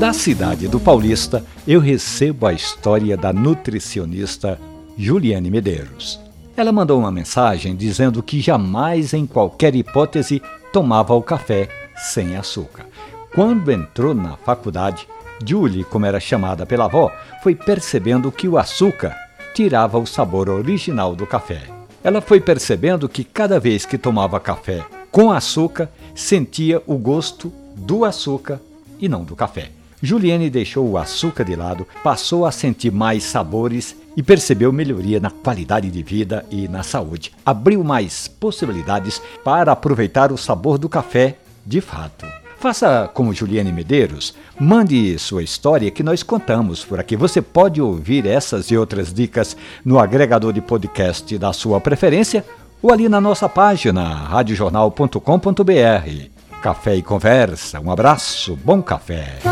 Da cidade do Paulista, eu recebo a história da nutricionista Juliane Medeiros. Ela mandou uma mensagem dizendo que jamais, em qualquer hipótese, tomava o café sem açúcar. Quando entrou na faculdade, Julie, como era chamada pela avó, foi percebendo que o açúcar tirava o sabor original do café. Ela foi percebendo que cada vez que tomava café com açúcar, sentia o gosto do açúcar e não do café. Juliane deixou o açúcar de lado, passou a sentir mais sabores e percebeu melhoria na qualidade de vida e na saúde. Abriu mais possibilidades para aproveitar o sabor do café de fato. Faça como Juliane Medeiros, mande sua história que nós contamos por aqui. Você pode ouvir essas e outras dicas no agregador de podcast da sua preferência ou ali na nossa página radiojornal.com.br. Café e conversa, um abraço, bom café.